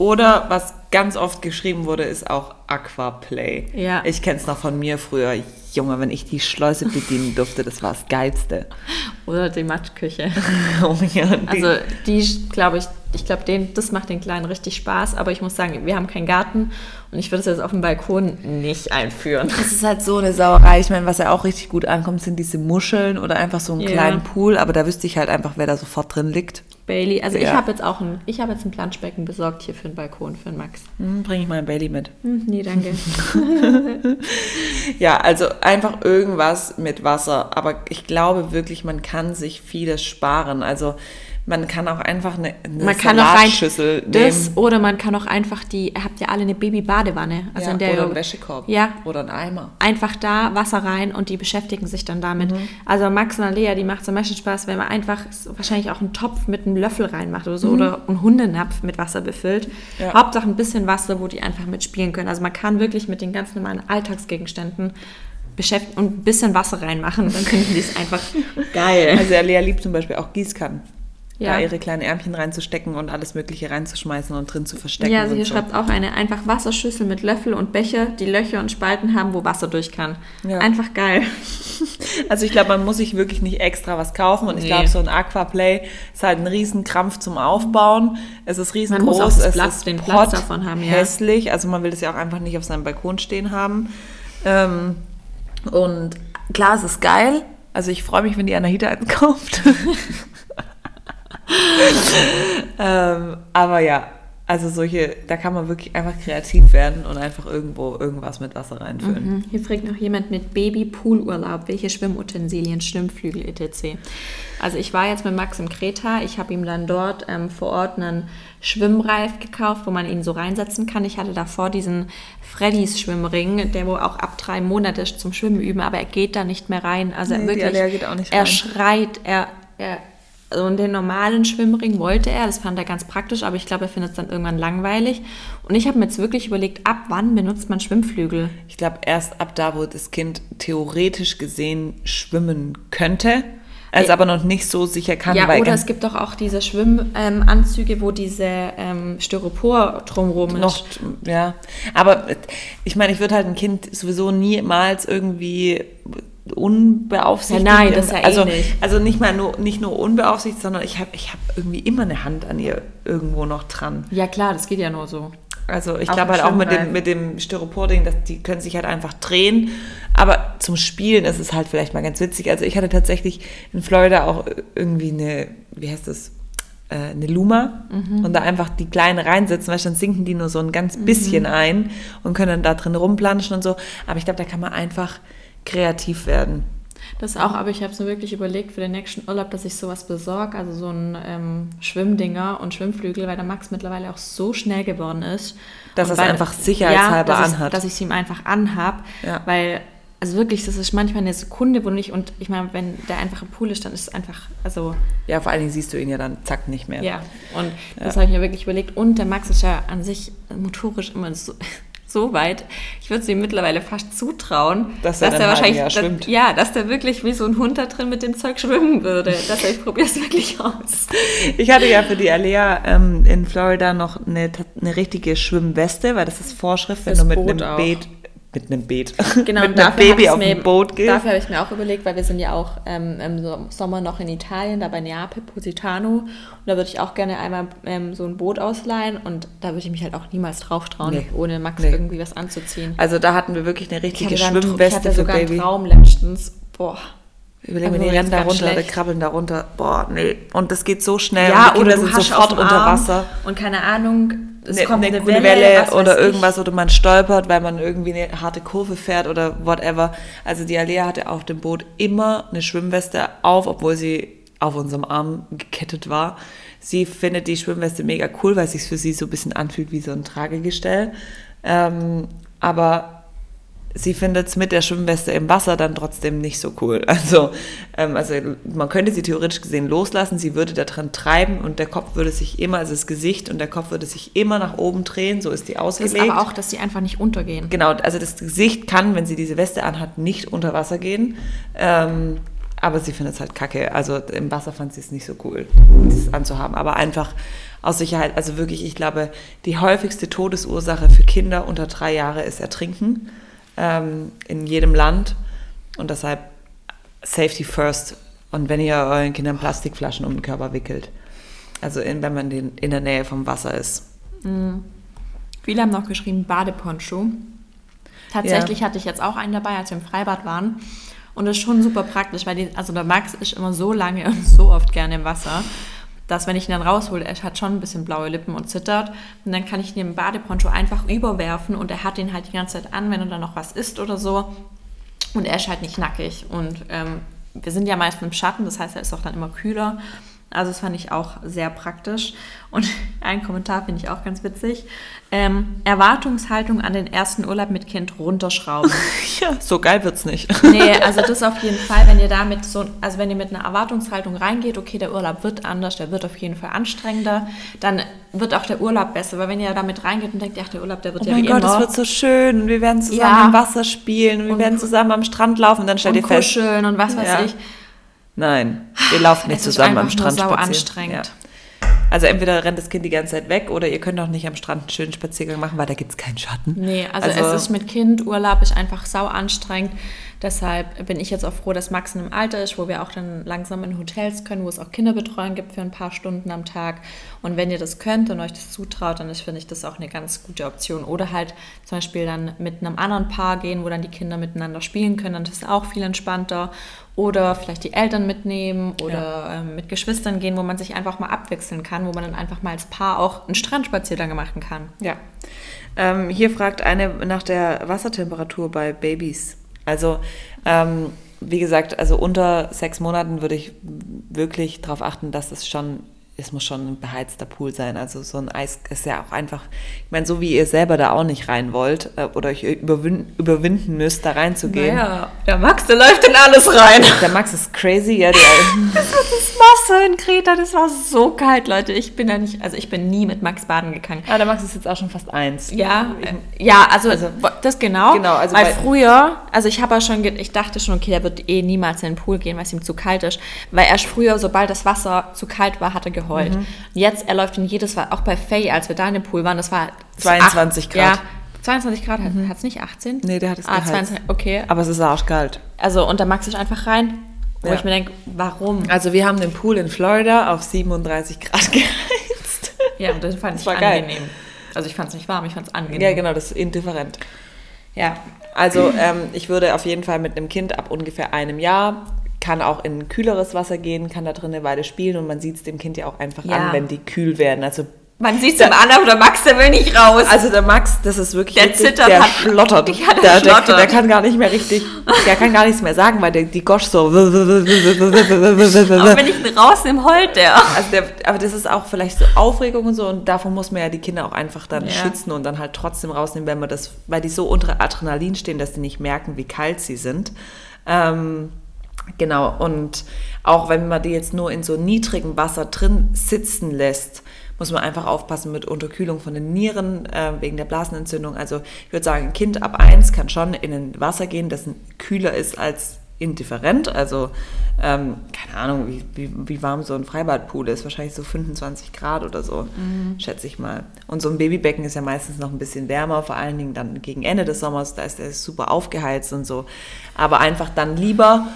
[SPEAKER 1] Oder was ganz oft geschrieben wurde, ist auch Aquaplay.
[SPEAKER 2] Ja.
[SPEAKER 1] Ich kenne es noch von mir früher. Junge, wenn ich die Schleuse bedienen durfte, das war das Geilste.
[SPEAKER 2] Oder die Matschküche. [laughs]
[SPEAKER 1] oh ja, die,
[SPEAKER 2] Also die, glaube ich, ich glaube, das macht den Kleinen richtig Spaß, aber ich muss sagen, wir haben keinen Garten und ich würde es jetzt auf dem Balkon nicht einführen.
[SPEAKER 1] Das ist halt so eine Sauerei. Ich meine, was ja auch richtig gut ankommt, sind diese Muscheln oder einfach so einen
[SPEAKER 2] Ja.
[SPEAKER 1] kleinen Pool. Aber da wüsste ich halt einfach, wer da sofort drin liegt.
[SPEAKER 2] Bailey, also ich
[SPEAKER 1] Ja.
[SPEAKER 2] habe jetzt auch ein, ich habe jetzt ein Planschbecken besorgt hier für den Balkon, für den Max.
[SPEAKER 1] Hm, Bringe ich mal ein Bailey mit.
[SPEAKER 2] Hm, nee, danke. [laughs]
[SPEAKER 1] Ja, also einfach irgendwas mit Wasser. Aber ich glaube wirklich, man kann sich vieles sparen. Also man kann auch einfach eine, eine
[SPEAKER 2] Man kann auch rein
[SPEAKER 1] Salatschüssel
[SPEAKER 2] das
[SPEAKER 1] nehmen.
[SPEAKER 2] oder man kann auch einfach die, ihr habt ja alle eine Baby-Badewanne, also
[SPEAKER 1] ja,
[SPEAKER 2] in der
[SPEAKER 1] oder
[SPEAKER 2] ihr-
[SPEAKER 1] einen Wäschekorb.
[SPEAKER 2] Ja.
[SPEAKER 1] Oder einen Eimer.
[SPEAKER 2] einfach da Wasser rein und die beschäftigen sich dann damit.
[SPEAKER 1] Mhm.
[SPEAKER 2] Also Max und Alea, die macht zum Beispiel Spaß, wenn man einfach wahrscheinlich auch einen Topf mit einem Löffel reinmacht oder so oder einen Hundenapf mit Wasser befüllt.
[SPEAKER 1] Mhm. Ja.
[SPEAKER 2] Hauptsache ein bisschen Wasser, wo die einfach mitspielen können. Also man kann wirklich mit den ganz normalen Alltagsgegenständen beschäftigen und ein bisschen Wasser reinmachen dann finden die es einfach [laughs] geil.
[SPEAKER 1] Also Alea liebt zum Beispiel auch Gießkannen.
[SPEAKER 2] Ja.
[SPEAKER 1] Da ihre kleinen Ärmchen reinzustecken und alles Mögliche reinzuschmeißen und drin zu verstecken.
[SPEAKER 2] Ja, also hier
[SPEAKER 1] so.
[SPEAKER 2] schreibt auch eine einfach Wasserschüssel mit Löffel und Becher, die Löcher und Spalten haben, wo Wasser durch kann.
[SPEAKER 1] Ja.
[SPEAKER 2] Einfach geil. [laughs]
[SPEAKER 1] Also ich glaube, man muss sich wirklich nicht extra was kaufen und ich
[SPEAKER 2] Nee.
[SPEAKER 1] glaube, so ein Aquaplay ist halt ein Riesenkrampf zum Aufbauen. Es ist riesengroß,
[SPEAKER 2] muss auch das
[SPEAKER 1] es
[SPEAKER 2] Platz-
[SPEAKER 1] ist
[SPEAKER 2] den Platz
[SPEAKER 1] pot-
[SPEAKER 2] davon haben, ja.
[SPEAKER 1] hässlich. Also man will das ja auch einfach nicht auf seinem Balkon stehen haben. Ähm, und klar, es ist geil. Also ich freue mich, wenn die Anahita einen kauft. [laughs] [laughs] ähm, aber ja, also solche, da kann man wirklich einfach kreativ werden und einfach irgendwo irgendwas mit Wasser reinfüllen.
[SPEAKER 2] Mhm. Hier fragt noch jemand mit Baby-Poolurlaub, welche Schwimmutensilien, Schwimmflügel etc. Also ich war jetzt mit Max im Kreta, ich habe ihm dann dort ähm, vor Ort einen Schwimmreif gekauft, wo man ihn so reinsetzen kann. Ich hatte davor diesen Freddys Schwimmring, der wo auch ab drei Monate zum Schwimmen üben, aber er geht da nicht mehr rein. Also
[SPEAKER 1] Nee,
[SPEAKER 2] er wirklich, er schreit, er, er also und den normalen Schwimmring wollte er, das fand er ganz praktisch, aber ich glaube, er findet es dann irgendwann langweilig. Und ich habe mir jetzt wirklich überlegt, ab wann benutzt man Schwimmflügel?
[SPEAKER 1] Ich glaube, erst ab da, wo das Kind theoretisch gesehen schwimmen könnte, es
[SPEAKER 2] Ja.
[SPEAKER 1] aber noch nicht so sicher kann.
[SPEAKER 2] Ja, oder es gibt doch auch diese Schwimmanzüge, wo diese ähm, Styropor drumherum
[SPEAKER 1] noch,
[SPEAKER 2] ist.
[SPEAKER 1] ja. Aber ich meine, ich würde halt ein Kind sowieso niemals irgendwie unbeaufsichtigt.
[SPEAKER 2] Ja, nein, das ja eh
[SPEAKER 1] also,
[SPEAKER 2] nicht.
[SPEAKER 1] Also nicht mal nur, nicht nur unbeaufsichtigt, sondern ich habe ich hab irgendwie immer eine Hand an ihr irgendwo noch dran.
[SPEAKER 2] Ja, klar, das geht ja nur so.
[SPEAKER 1] Also ich glaube halt auch mit dem, mit dem Styropor-Ding, dass die können sich halt einfach drehen. Aber zum Spielen ist es halt vielleicht mal ganz witzig. Also ich hatte tatsächlich in Florida auch irgendwie eine, wie heißt das, äh, eine Luma
[SPEAKER 2] Mhm.
[SPEAKER 1] und da einfach die Kleine reinsetzen, weil dann sinken die nur so ein ganz
[SPEAKER 2] Mhm.
[SPEAKER 1] bisschen ein und können dann da drin rumplanschen und so. Aber ich glaube, da kann man einfach kreativ werden.
[SPEAKER 2] Das auch, aber ich habe es mir wirklich überlegt für den nächsten Urlaub, dass ich sowas besorge, also so ein ähm, Schwimmdinger und Schwimmflügel, weil der Max mittlerweile auch so schnell geworden ist.
[SPEAKER 1] Dass er es einfach sicherheitshalber
[SPEAKER 2] ja, dass
[SPEAKER 1] anhat.
[SPEAKER 2] Ich, dass ich es ihm einfach anhab,
[SPEAKER 1] Ja.
[SPEAKER 2] weil, also wirklich, das ist manchmal eine Sekunde, wo nicht, und ich meine, wenn der einfach im Pool ist, dann ist es einfach, also
[SPEAKER 1] Ja, vor allen Dingen siehst du ihn ja dann zack nicht mehr.
[SPEAKER 2] Ja, und das habe ich mir wirklich überlegt. Und der Max ist ja an sich motorisch immer so, so weit. Ich würde es ihm mittlerweile fast zutrauen,
[SPEAKER 1] Dass er dann ein halbes Jahr schwimmt.
[SPEAKER 2] ja, dass der wirklich wie so ein Hund da drin mit dem Zeug schwimmen würde. [laughs] Dass er, ich probiere es wirklich aus.
[SPEAKER 1] Ich hatte ja für die Alea ähm, in Florida noch eine, eine richtige Schwimmweste, weil das ist Vorschrift, wenn
[SPEAKER 2] Fürs
[SPEAKER 1] du mit
[SPEAKER 2] Boot
[SPEAKER 1] einem
[SPEAKER 2] auch.
[SPEAKER 1] Beet, mit einem Beet. [laughs]
[SPEAKER 2] Genau,
[SPEAKER 1] mit einem
[SPEAKER 2] dafür
[SPEAKER 1] Baby auf dem Boot gehen.
[SPEAKER 2] Dafür habe ich mir auch überlegt, weil wir sind ja auch ähm, im So- Sommer noch in Italien, da bei Neapel, Positano. Und da würde ich auch gerne einmal ähm, so ein Boot ausleihen. Und da würde ich mich halt auch niemals drauf trauen,
[SPEAKER 1] Nee.
[SPEAKER 2] ohne Max
[SPEAKER 1] Nee.
[SPEAKER 2] irgendwie was anzuziehen.
[SPEAKER 1] Also da hatten wir wirklich eine richtige
[SPEAKER 2] ich
[SPEAKER 1] Schwimmweste
[SPEAKER 2] hatte
[SPEAKER 1] für
[SPEAKER 2] sogar
[SPEAKER 1] Baby.
[SPEAKER 2] einen Traum letztens. Boah.
[SPEAKER 1] Überlegen wir,
[SPEAKER 2] Aber
[SPEAKER 1] die rennen da runter, die krabbeln da runter. Boah, nee. Und das geht so schnell.
[SPEAKER 2] Ja,
[SPEAKER 1] und die
[SPEAKER 2] oder
[SPEAKER 1] Kinder sind sofort unter Wasser.
[SPEAKER 2] Und keine Ahnung, es
[SPEAKER 1] Ne-
[SPEAKER 2] kommt
[SPEAKER 1] eine
[SPEAKER 2] eine, Welle,
[SPEAKER 1] Welle oder
[SPEAKER 2] weiß ich.
[SPEAKER 1] irgendwas oder man stolpert, weil man irgendwie eine harte Kurve fährt oder whatever. Also die Alea hatte auf dem Boot immer eine Schwimmweste auf, obwohl sie auf unserem Arm gekettet war. Sie findet die Schwimmweste mega cool, weil es sich für sie so ein bisschen anfühlt wie so ein Tragegestell. Ähm, aber sie findet es mit der Schwimmweste im Wasser dann trotzdem nicht so cool. [laughs] Also, ähm, also man könnte sie theoretisch gesehen loslassen, sie würde da dran treiben und der Kopf würde sich immer, also das Gesicht und der Kopf würde sich immer nach oben drehen, so ist die ausgelegt.
[SPEAKER 2] ist aber auch, dass sie einfach nicht untergehen.
[SPEAKER 1] Genau, also das Gesicht kann, wenn sie diese Weste anhat, nicht unter Wasser gehen. Ähm, aber sie findet es halt kacke. Also im Wasser fand sie es nicht so cool, das anzuhaben. Aber einfach aus Sicherheit, also wirklich, ich glaube, die häufigste Todesursache für Kinder unter drei Jahre ist Ertrinken ähm, in jedem Land. Und deshalb Safety first. Und wenn ihr euren Kindern Plastikflaschen um den Körper wickelt. Also in, wenn man den, in der Nähe vom Wasser ist.
[SPEAKER 2] Viele haben noch geschrieben Badeponcho. Tatsächlich hatte ich jetzt auch einen dabei, als wir im Freibad waren. Und das ist schon super praktisch, weil die, also der Max ist immer so lange und so oft gerne im Wasser, dass wenn ich ihn dann raushole, er hat schon ein bisschen blaue Lippen und zittert. Und dann kann ich ihn im Badeponcho einfach überwerfen und er hat ihn halt die ganze Zeit an, wenn er dann noch was isst oder so. Und er ist halt nicht nackig. Und ähm, wir sind ja meist im Schatten, das heißt, er ist auch dann immer kühler. Also das fand ich auch sehr praktisch. Und [laughs] ein Kommentar finde ich auch ganz witzig. Ähm, Erwartungshaltung an den ersten Urlaub mit Kind runterschrauben. [laughs]
[SPEAKER 1] Ja, so geil wird's nicht.
[SPEAKER 2] nee, also das auf jeden Fall, wenn ihr damit so, also wenn ihr mit einer Erwartungshaltung reingeht, okay, der Urlaub wird anders, der wird auf jeden Fall anstrengender, dann wird auch der Urlaub besser. Weil wenn ihr damit reingeht und denkt, ach, der Urlaub, der wird
[SPEAKER 1] Oh
[SPEAKER 2] ja
[SPEAKER 1] mein
[SPEAKER 2] wie
[SPEAKER 1] Gott, es wird so schön wir werden zusammen
[SPEAKER 2] Ja.
[SPEAKER 1] im Wasser spielen wir
[SPEAKER 2] Und
[SPEAKER 1] werden zusammen am Strand laufen und dann stellt
[SPEAKER 2] und
[SPEAKER 1] ihr fest,
[SPEAKER 2] kuscheln und was weiß
[SPEAKER 1] Ja.
[SPEAKER 2] ich.
[SPEAKER 1] Nein, ihr lauft nicht
[SPEAKER 2] Es
[SPEAKER 1] zusammen am
[SPEAKER 2] einfach nur
[SPEAKER 1] Strand
[SPEAKER 2] sau
[SPEAKER 1] spazieren.
[SPEAKER 2] anstrengend.
[SPEAKER 1] Ja. Also entweder rennt das Kind die ganze Zeit weg oder ihr könnt auch nicht am Strand einen schönen Spaziergang machen, weil da gibt es keinen Schatten.
[SPEAKER 2] Nee, also, es ist mit Kind, Urlaub ist einfach sau anstrengend. Deshalb bin ich jetzt auch froh, dass Max in einem Alter ist, wo wir auch dann langsam in Hotels können, wo es auch Kinderbetreuung gibt für ein paar Stunden am Tag. Und wenn ihr das könnt und euch das zutraut, dann ist, finde ich das auch eine ganz gute Option. Oder halt zum Beispiel dann mit einem anderen Paar gehen, wo dann die Kinder miteinander spielen können, dann ist es auch viel entspannter. Oder vielleicht die Eltern mitnehmen oder ähm, mit Geschwistern gehen, wo man sich einfach mal abwechseln kann, wo man dann einfach mal als Paar auch einen Strandspaziergang machen kann.
[SPEAKER 1] Ja. Ähm, hier fragt eine nach der Wassertemperatur bei Babys. Also, ähm, wie gesagt, also unter sechs Monaten würde ich wirklich darauf achten, dass es schon, es muss schon ein beheizter Pool sein. Also so ein Eis ist ja auch einfach, ich meine, so wie ihr selber da auch nicht rein wollt äh, oder euch überwin überwinden müsst, da reinzugehen.
[SPEAKER 2] Naja, der Max, der läuft in alles rein.
[SPEAKER 1] Der Max ist crazy, ja, der, [laughs]
[SPEAKER 2] Das Wasser in Kreta, das war so kalt, Leute. Ich bin da nicht, also ich bin nie mit Max baden gegangen.
[SPEAKER 1] ah, der Max ist jetzt auch schon fast eins.
[SPEAKER 2] Ja, äh, ja, also, das genau.
[SPEAKER 1] Genau, also
[SPEAKER 2] weil früher, also ich habe ja schon, ich dachte schon, okay, der wird eh niemals in den Pool gehen, weil es ihm zu kalt ist. Weil erst früher, sobald das Wasser zu kalt war, hat er geheult.
[SPEAKER 1] Mhm.
[SPEAKER 2] Jetzt, er läuft in jedes, Wa- auch bei Faye, als wir da in dem Pool waren, das war
[SPEAKER 1] 22
[SPEAKER 2] acht-
[SPEAKER 1] Grad.
[SPEAKER 2] Ja, 22 Grad, hat es nicht 18?
[SPEAKER 1] Nee, der hat es
[SPEAKER 2] Ah,
[SPEAKER 1] geheizt.
[SPEAKER 2] 22, okay.
[SPEAKER 1] Aber es ist arschkalt.
[SPEAKER 2] Also, und der Max ist einfach rein, wo
[SPEAKER 1] Ja.
[SPEAKER 2] ich mir denke, warum?
[SPEAKER 1] Also wir haben den Pool in Florida auf 37 Grad [laughs] geheizt.
[SPEAKER 2] Ja, das fand
[SPEAKER 1] Das
[SPEAKER 2] ich
[SPEAKER 1] war geil.
[SPEAKER 2] angenehm. Also ich fand es nicht warm, ich fand es angenehm.
[SPEAKER 1] Ja, genau, das ist indifferent.
[SPEAKER 2] Ja.
[SPEAKER 1] Also ähm, ich würde auf jeden Fall mit einem Kind ab ungefähr einem Jahr, kann auch in kühleres Wasser gehen, kann da drin eine Weile spielen und man sieht es dem Kind ja auch einfach
[SPEAKER 2] Ja.
[SPEAKER 1] an, wenn die kühl werden. Also,
[SPEAKER 2] Man sieht es im an, aber der Max, der will nicht raus.
[SPEAKER 1] also der Max, das ist wirklich
[SPEAKER 2] Der
[SPEAKER 1] witzig,
[SPEAKER 2] zittert,
[SPEAKER 1] der
[SPEAKER 2] hat-
[SPEAKER 1] schlottert.
[SPEAKER 2] Ja, [laughs] der
[SPEAKER 1] der, der,
[SPEAKER 2] schlottert.
[SPEAKER 1] der kann gar nicht mehr richtig, der kann gar nichts mehr sagen, weil der, die Gosch so.
[SPEAKER 2] aber wenn ich ihn rausnehme, heult der.
[SPEAKER 1] Also der, aber das ist auch vielleicht so Aufregung und so und davon muss man ja die Kinder auch einfach dann
[SPEAKER 2] Ja.
[SPEAKER 1] schützen und dann halt trotzdem rausnehmen, wenn man das, weil die so unter Adrenalin stehen, dass die nicht merken, wie kalt sie sind. Ähm, genau, und auch wenn man die jetzt nur in so niedrigem Wasser drin sitzen lässt, muss man einfach aufpassen mit Unterkühlung von den Nieren äh, wegen der Blasenentzündung. Also ich würde sagen, ein Kind ab eins kann schon in ein Wasser gehen, das kühler ist als indifferent. Also, ähm, keine Ahnung, wie, wie, wie warm so ein Freibadpool ist. Wahrscheinlich so 25 Grad oder so, mhm. schätze ich mal. Und so ein Babybecken ist ja meistens noch ein bisschen wärmer, vor allen Dingen dann gegen Ende des Sommers. Da ist der super aufgeheizt und so. Aber einfach dann lieber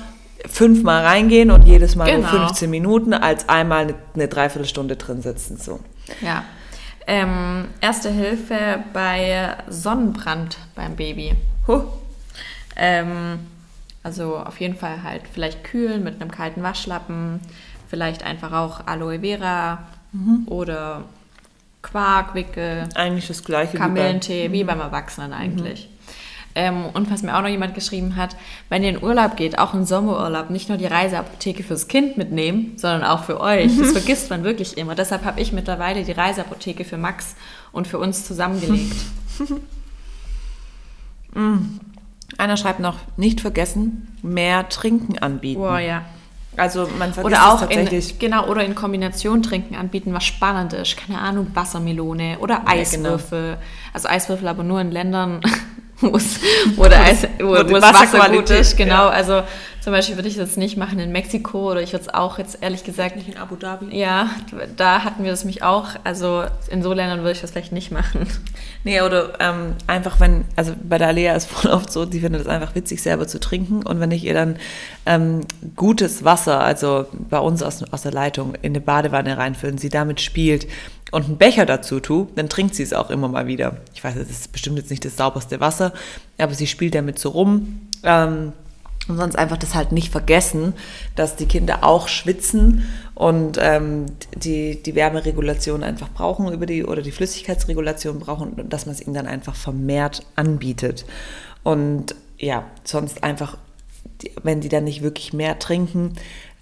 [SPEAKER 1] fünfmal reingehen und jedes Mal genau. nur 15 Minuten, als einmal eine, eine Dreiviertelstunde drin sitzen. So.
[SPEAKER 2] Ja. Ähm, erste Hilfe bei Sonnenbrand beim Baby. Huh. Ähm, also auf jeden Fall halt vielleicht kühlen mit einem kalten Waschlappen, vielleicht einfach auch Aloe Vera mhm. oder Quarkwickel.
[SPEAKER 1] Eigentlich das gleiche.
[SPEAKER 2] Kamillentee, wie, beim, wie beim Erwachsenen eigentlich. Mhm. Ähm, und was mir auch noch jemand geschrieben hat, wenn ihr in Urlaub geht, auch in Sommerurlaub, nicht nur die Reiseapotheke fürs Kind mitnehmen, sondern auch für euch. Das vergisst man wirklich immer. Deshalb habe ich mittlerweile die Reiseapotheke für Max und für uns zusammengelegt. [laughs]
[SPEAKER 1] mm. Einer schreibt noch, nicht vergessen, mehr Trinken anbieten.
[SPEAKER 2] Oh ja.
[SPEAKER 1] Also man
[SPEAKER 2] vergisst oder auch tatsächlich. In, genau, oder in Kombination Trinken anbieten, was spannend ist. Keine Ahnung, Wassermelone oder Eiswürfel. Ja, genau. Also Eiswürfel aber nur in Ländern, [laughs] wo es, wo, der Eis, wo, wo, das Wasser gut ist. Genau, ja. also zum Beispiel würde ich das nicht machen in Mexiko oder ich würde es auch jetzt ehrlich gesagt
[SPEAKER 1] nicht in Abu Dhabi.
[SPEAKER 2] Ja, da hatten wir das mich auch. Also in so Ländern würde ich das vielleicht nicht machen.
[SPEAKER 1] Nee, oder ähm, einfach wenn, also bei der Alea ist voll oft so, die findet es einfach witzig, selber zu trinken. Und wenn ich ihr dann ähm, gutes Wasser, also bei uns aus, aus der Leitung, in eine Badewanne reinfüllen, sie damit spielt und einen Becher dazu tue, dann trinkt sie es auch immer mal wieder. Ich weiß, das ist bestimmt jetzt nicht das sauberste Wasser, aber sie spielt damit so rum. Ähm, und sonst einfach das halt nicht vergessen, dass die Kinder auch schwitzen und ähm, die, die Wärmeregulation einfach brauchen über die oder die Flüssigkeitsregulation brauchen dass man es ihnen dann einfach vermehrt anbietet. Und ja, sonst einfach, wenn die dann nicht wirklich mehr trinken,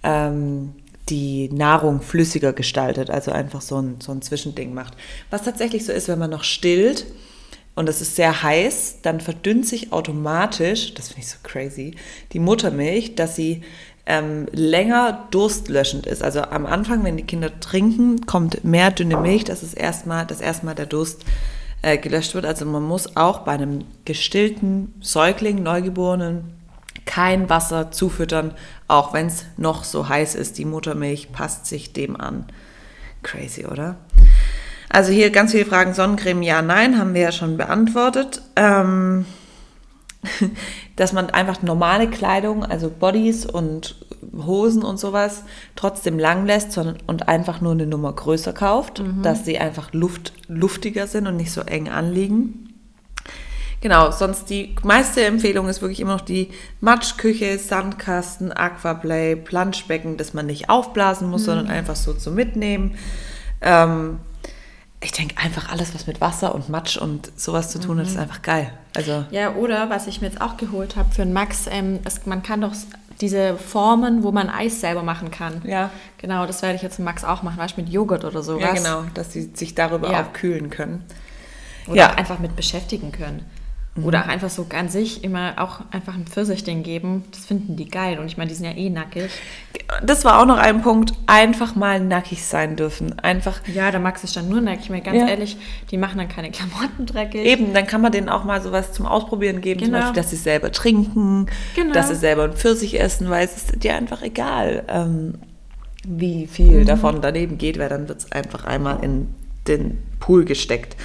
[SPEAKER 1] ähm, die Nahrung flüssiger gestaltet, also einfach so ein, so ein Zwischending macht. Was tatsächlich so ist, wenn man noch stillt, und es ist sehr heiß, dann verdünnt sich automatisch, das finde ich so crazy, die Muttermilch, dass sie ähm, länger durstlöschend ist. Also am Anfang, wenn die Kinder trinken, kommt mehr dünne Milch, dass es erstmal, dass erstmal der Durst äh, gelöscht wird. Also man muss auch bei einem gestillten Säugling, Neugeborenen, kein Wasser zufüttern, auch wenn es noch so heiß ist. Die Muttermilch passt sich dem an. Crazy, oder? Also hier ganz viele Fragen. Sonnencreme, ja, nein, haben wir ja schon beantwortet. Ähm, [laughs] dass man einfach normale Kleidung, also Bodies und Hosen und sowas, trotzdem lang lässt und einfach nur eine Nummer größer kauft, mhm. dass sie einfach luft, luftiger sind und nicht so eng anliegen. Genau, sonst die meiste Empfehlung ist wirklich immer noch die Matschküche, Sandkasten, Aquaplay, Planschbecken, dass man nicht aufblasen muss, mhm. sondern einfach so zu mitnehmen. Ähm, ich denke einfach alles, was mit Wasser und Matsch und sowas zu tun hat, ist mhm. einfach geil. Also
[SPEAKER 2] ja, oder was ich mir jetzt auch geholt habe für einen Max, ähm, es, man kann doch diese Formen, wo man Eis selber machen kann.
[SPEAKER 1] Ja.
[SPEAKER 2] Genau, das werde ich jetzt mit Max auch machen, weißt mit Joghurt oder sowas.
[SPEAKER 1] Ja, genau, dass sie sich darüber ja. auch kühlen können.
[SPEAKER 2] Oder ja. einfach mit beschäftigen können. Mhm. Oder auch einfach so an sich immer auch einfach ein Pfirsichchen geben. Das finden die geil. Und ich meine, die sind ja eh nackig.
[SPEAKER 1] Das war auch noch ein Punkt. Einfach mal nackig sein dürfen. Einfach.
[SPEAKER 2] Ja, der Max ist dann nur nackig. Ich meine, ganz ja. ehrlich, die machen dann keine Klamotten dreckig.
[SPEAKER 1] Eben, dann kann man denen auch mal sowas zum Ausprobieren geben. Genau. Zum Beispiel, dass sie selber trinken, genau. dass sie selber ein Pfirsich essen, weil es ist dir einfach egal, ähm, wie viel mhm. davon daneben geht, weil dann wird es einfach einmal in den Pool gesteckt.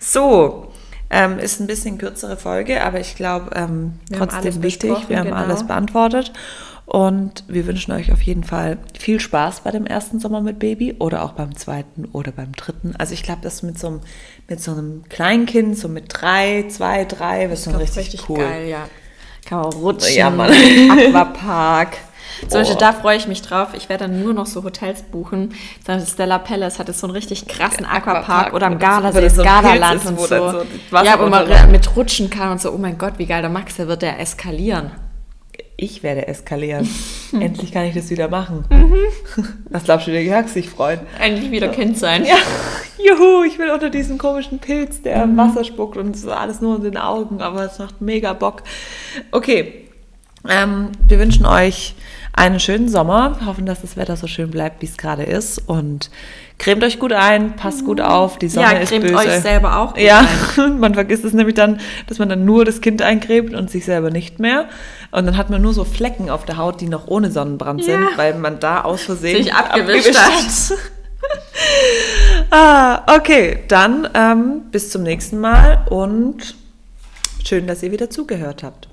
[SPEAKER 1] So, ähm, ist ein bisschen kürzere Folge, aber ich glaube ähm, trotzdem wichtig. Wir haben genau. alles beantwortet. Und wir wünschen euch auf jeden Fall viel Spaß bei dem ersten Sommer mit Baby oder auch beim zweiten oder beim dritten. Also ich glaube, das mit so, einem, mit so einem Kleinkind, so mit drei, zwei, drei, wird schon richtig, richtig cool.
[SPEAKER 2] geil, ja. Kann man auch rutschen, ja, Mann. [laughs] Aquapark. [laughs] Zum Beispiel, da freue ich mich drauf. Ich werde dann nur noch so Hotels buchen. Zum Stella Palace hat jetzt so einen richtig krassen Aquapark oder am Gardasee, das Gardaland und so. so ja, wo man mit rutschen kann und so. Oh mein Gott, wie geil der Max, der wird der eskalieren.
[SPEAKER 1] Ich werde eskalieren. [laughs] Endlich kann ich das wieder machen. Mhm. Was glaubst du, der Jörg sich freut?
[SPEAKER 2] Endlich wieder Kind sein.
[SPEAKER 1] Ja, juhu, ich will unter diesen komischen Pilz, der mhm. Wasser spuckt und so alles nur in den Augen, aber es macht mega Bock. Okay, ähm, wir wünschen euch einen schönen Sommer. Wir hoffen, dass das Wetter so schön bleibt, wie es gerade ist. Und cremt euch gut ein, passt gut auf. Die Sonne
[SPEAKER 2] ja,
[SPEAKER 1] ist
[SPEAKER 2] cremt
[SPEAKER 1] böse.
[SPEAKER 2] euch selber auch gut
[SPEAKER 1] Ja, [laughs] man vergisst es nämlich dann, dass man dann nur das Kind eincremt und sich selber nicht mehr. Und dann hat man nur so Flecken auf der Haut, die noch ohne Sonnenbrand sind,
[SPEAKER 2] Ja.
[SPEAKER 1] weil man da aus Versehen
[SPEAKER 2] Sich abgewischt hat. [laughs]
[SPEAKER 1] ah, okay, dann ähm, bis zum nächsten Mal und schön, dass ihr wieder zugehört habt.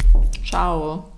[SPEAKER 2] Ciao.